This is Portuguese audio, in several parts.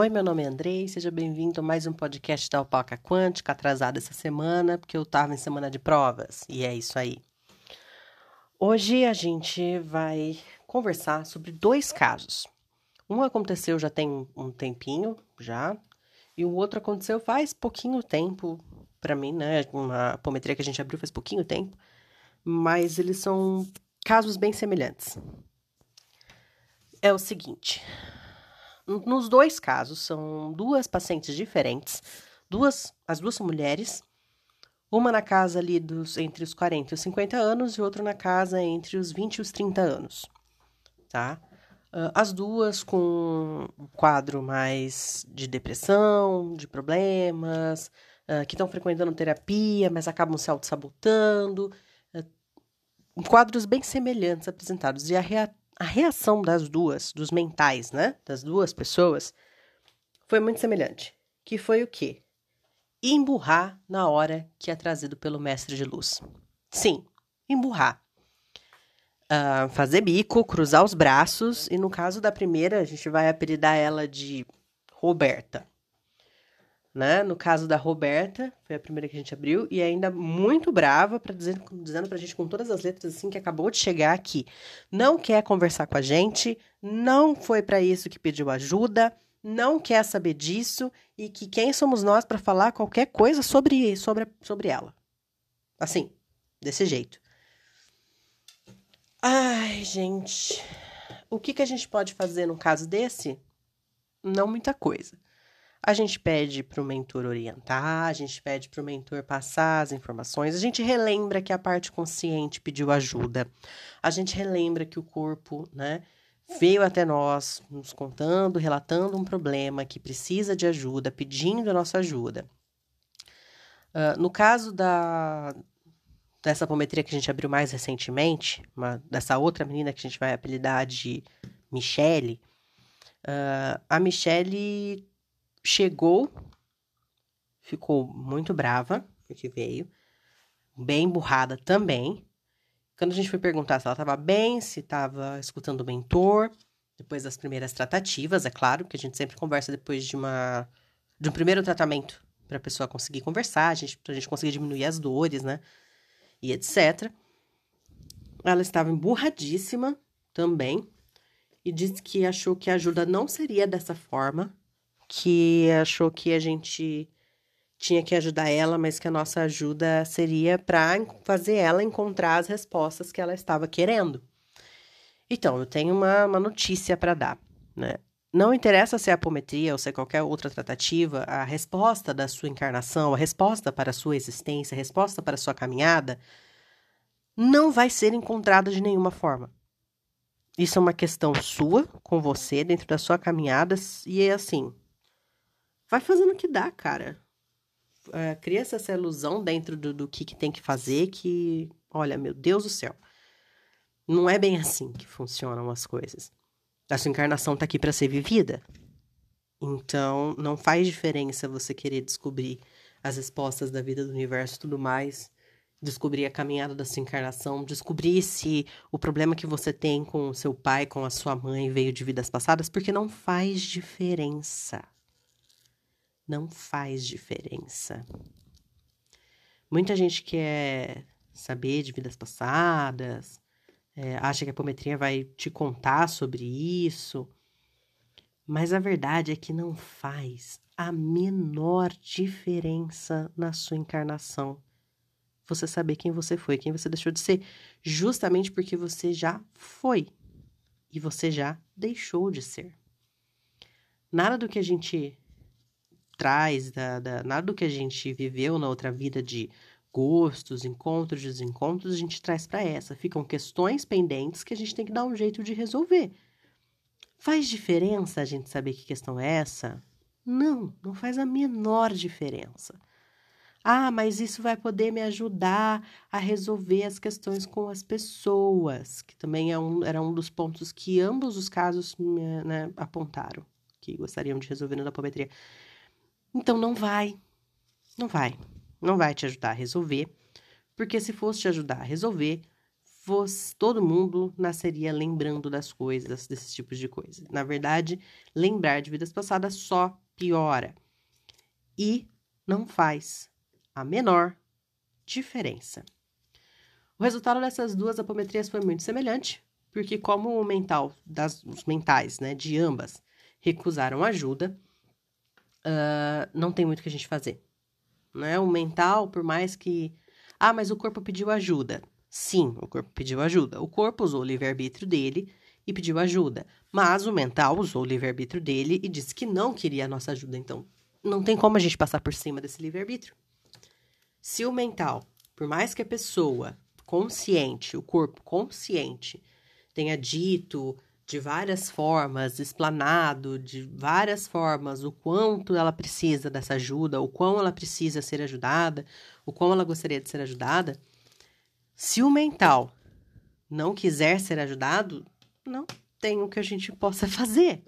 Oi, meu nome é Andrei, seja bem-vindo a mais um podcast da Alpaca Quântica, atrasado essa semana, porque eu estava em semana de provas, e é isso aí. Hoje a gente vai conversar sobre dois casos. Um aconteceu já tem um tempinho, já, e o outro aconteceu faz pouquinho tempo, para mim, né, uma apometria que a gente abriu faz pouquinho tempo, mas eles são casos bem semelhantes. É o seguinte, nos dois casos, são duas pacientes diferentes, duas, as duas são mulheres, uma na casa ali dos entre os 40 e os 50 anos e outra na casa entre os 20 e os 30 anos, tá? As duas com um quadro mais de depressão, de problemas, que estão frequentando terapia, mas acabam se auto-sabotando. Quadros bem semelhantes apresentados. E a, a reação das duas, dos mentais, né? Das duas pessoas, foi muito semelhante. Que foi o quê? Emburrar na hora que é trazido pelo mestre de luz. Sim, emburrar. Uh, fazer bico, cruzar os braços, e no caso da primeira, a gente vai apelidar ela de Roberta né? No caso da Roberta, foi a primeira que a gente abriu, e ainda muito brava, para dizer, dizendo pra gente com todas as letras assim que acabou de chegar aqui. Não quer conversar com a gente, não foi para isso que pediu ajuda, não quer saber disso, e que quem somos nós para falar qualquer coisa sobre, sobre, sobre ela. Assim, desse jeito. Ai, gente. O que, que a gente pode fazer num caso desse? Não muita coisa. A gente pede para o mentor orientar, a gente pede para o mentor passar as informações, a gente relembra que a parte consciente pediu ajuda, a gente relembra que o corpo, né, veio até nós nos contando, relatando um problema que precisa de ajuda, pedindo a nossa ajuda. Uh, no caso da, dessa apometria que a gente abriu mais recentemente, uma, dessa outra menina que a gente vai apelidar de Michele, uh, a Michele chegou, ficou muito brava, porque veio, bem burrada também. Quando a gente foi perguntar se ela estava bem, se estava escutando o mentor, depois das primeiras tratativas, é claro, que a gente sempre conversa depois de uma de um primeiro tratamento para a pessoa conseguir conversar, a gente, a gente conseguir diminuir as dores, né? E etc. Ela estava emburradíssima também e disse que achou que a ajuda não seria dessa forma, que achou que a gente tinha que ajudar ela, mas que a nossa ajuda seria para fazer ela encontrar as respostas que ela estava querendo. Então, eu tenho uma, uma notícia para dar, né? Não interessa se é apometria ou se é qualquer outra tratativa, a resposta da sua encarnação, a resposta para a sua existência, a resposta para a sua caminhada, não vai ser encontrada de nenhuma forma. Isso é uma questão sua, com você, dentro da sua caminhada, e é assim, vai fazendo o que dá, cara. É, cria essa ilusão dentro do, do que, que tem que fazer que, olha, meu Deus do céu. Não é bem assim que funcionam as coisas. A sua encarnação tá aqui para ser vivida. Então, não faz diferença você querer descobrir as respostas da vida do universo e tudo mais, descobrir a caminhada da sua encarnação, descobrir se o problema que você tem com o seu pai, com a sua mãe veio de vidas passadas, porque não faz diferença não faz diferença. Muita gente quer saber de vidas passadas, é, acha que a apometria vai te contar sobre isso, mas a verdade é que não faz a menor diferença na sua encarnação. Você saber quem você foi, quem você deixou de ser, justamente porque você já foi e você já deixou de ser. Nada do que a gente traz, da, da, nada do que a gente viveu na outra vida de gostos, encontros, desencontros, a gente traz para essa. Ficam questões pendentes que a gente tem que dar um jeito de resolver. Faz diferença a gente saber que questão é essa? Não, não faz a menor diferença. Ah, mas isso vai poder me ajudar a resolver as questões com as pessoas, que também é um, era um dos pontos que ambos os casos né, apontaram, que gostariam de resolver na apometria. Então não vai. Não vai. Não vai te ajudar a resolver. Porque se fosse te ajudar a resolver, você, todo mundo nasceria lembrando das coisas, desses tipos de coisa. Na verdade, lembrar de vidas passadas só piora e não faz a menor diferença. O resultado dessas duas apometrias foi muito semelhante, porque como o mental das os mentais, né, de ambas recusaram ajuda, uh, não tem muito o que a gente fazer, né? O mental, por mais que ah, mas o corpo pediu ajuda. Sim, o corpo pediu ajuda. O corpo usou o livre-arbítrio dele e pediu ajuda. Mas o mental usou o livre-arbítrio dele e disse que não queria a nossa ajuda. Então, não tem como a gente passar por cima desse livre-arbítrio. Se o mental, por mais que a pessoa consciente, o corpo consciente, tenha dito de várias formas, explanado de várias formas o quanto ela precisa dessa ajuda, o quão ela precisa ser ajudada, o quão ela gostaria de ser ajudada, se o mental não quiser ser ajudado, não tem o que a gente possa fazer.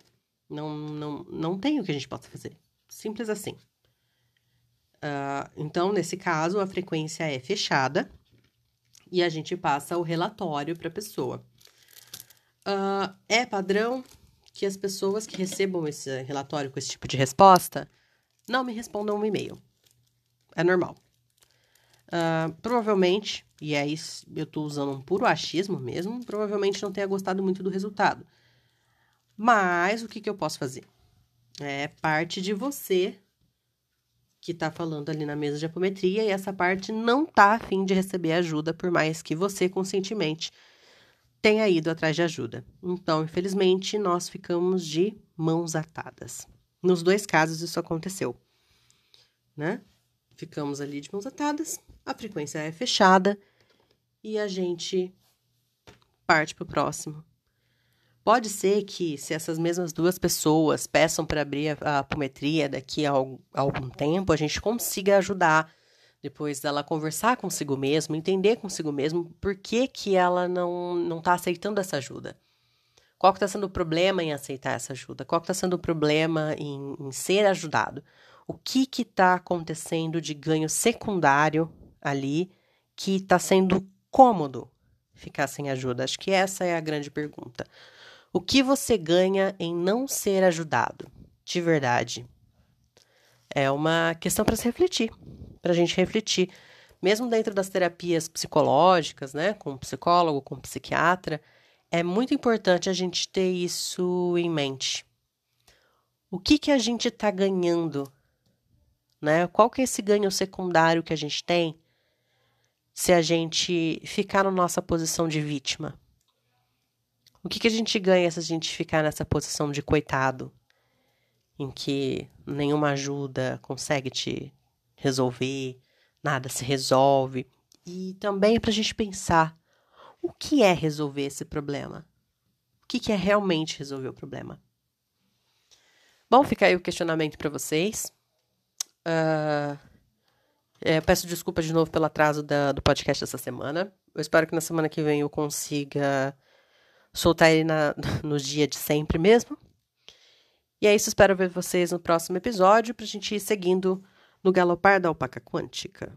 Não, não, não tem o que a gente possa fazer. Simples assim. Uh, então, nesse caso, a frequência é fechada e a gente passa o relatório para a pessoa. Uh, é padrão que as pessoas que recebam esse relatório com esse tipo de resposta não me respondam um e-mail. É normal. Uh, provavelmente, e é isso, eu estou usando um puro achismo mesmo, provavelmente não tenha gostado muito do resultado. Mas o que, que eu posso fazer? É parte de você que está falando ali na mesa de apometria e essa parte não está afim de receber ajuda, por mais que você conscientemente tenha ido atrás de ajuda. Então, infelizmente, nós ficamos de mãos atadas. Nos dois casos, isso aconteceu, né? Ficamos ali de mãos atadas, a frequência é fechada e a gente parte para o próximo. Pode ser que, se essas mesmas duas pessoas peçam para abrir a, apometria daqui a algum tempo, a gente consiga ajudar depois dela conversar consigo mesmo, entender consigo mesmo por que, que ela não não está aceitando essa ajuda. Qual que está sendo o problema em aceitar essa ajuda? Qual que está sendo o problema em, em ser ajudado? o que está acontecendo de ganho secundário ali que está sendo cômodo ficar sem ajuda? Acho que essa é a grande pergunta. O que você ganha em não ser ajudado? De verdade. É uma questão para se refletir, para a gente refletir. Mesmo dentro das terapias psicológicas, né, com psicólogo, com psiquiatra, é muito importante a gente ter isso em mente. O que, que a gente está ganhando né? Qual que é esse ganho secundário que a gente tem se a gente ficar na nossa posição de vítima? O que, que a gente ganha se a gente ficar nessa posição de coitado, em que nenhuma ajuda consegue te resolver, nada se resolve? E também é para a gente pensar o que é resolver esse problema? O que, que é realmente resolver o problema? Bom, fica aí o questionamento para vocês. Uh, é, peço desculpas de novo pelo atraso da, do podcast dessa semana. Eu espero que na semana que vem eu consiga soltar ele na, no dia de sempre mesmo. E é isso, espero ver vocês no próximo episódio para a gente ir seguindo no galopar da alpaca quântica.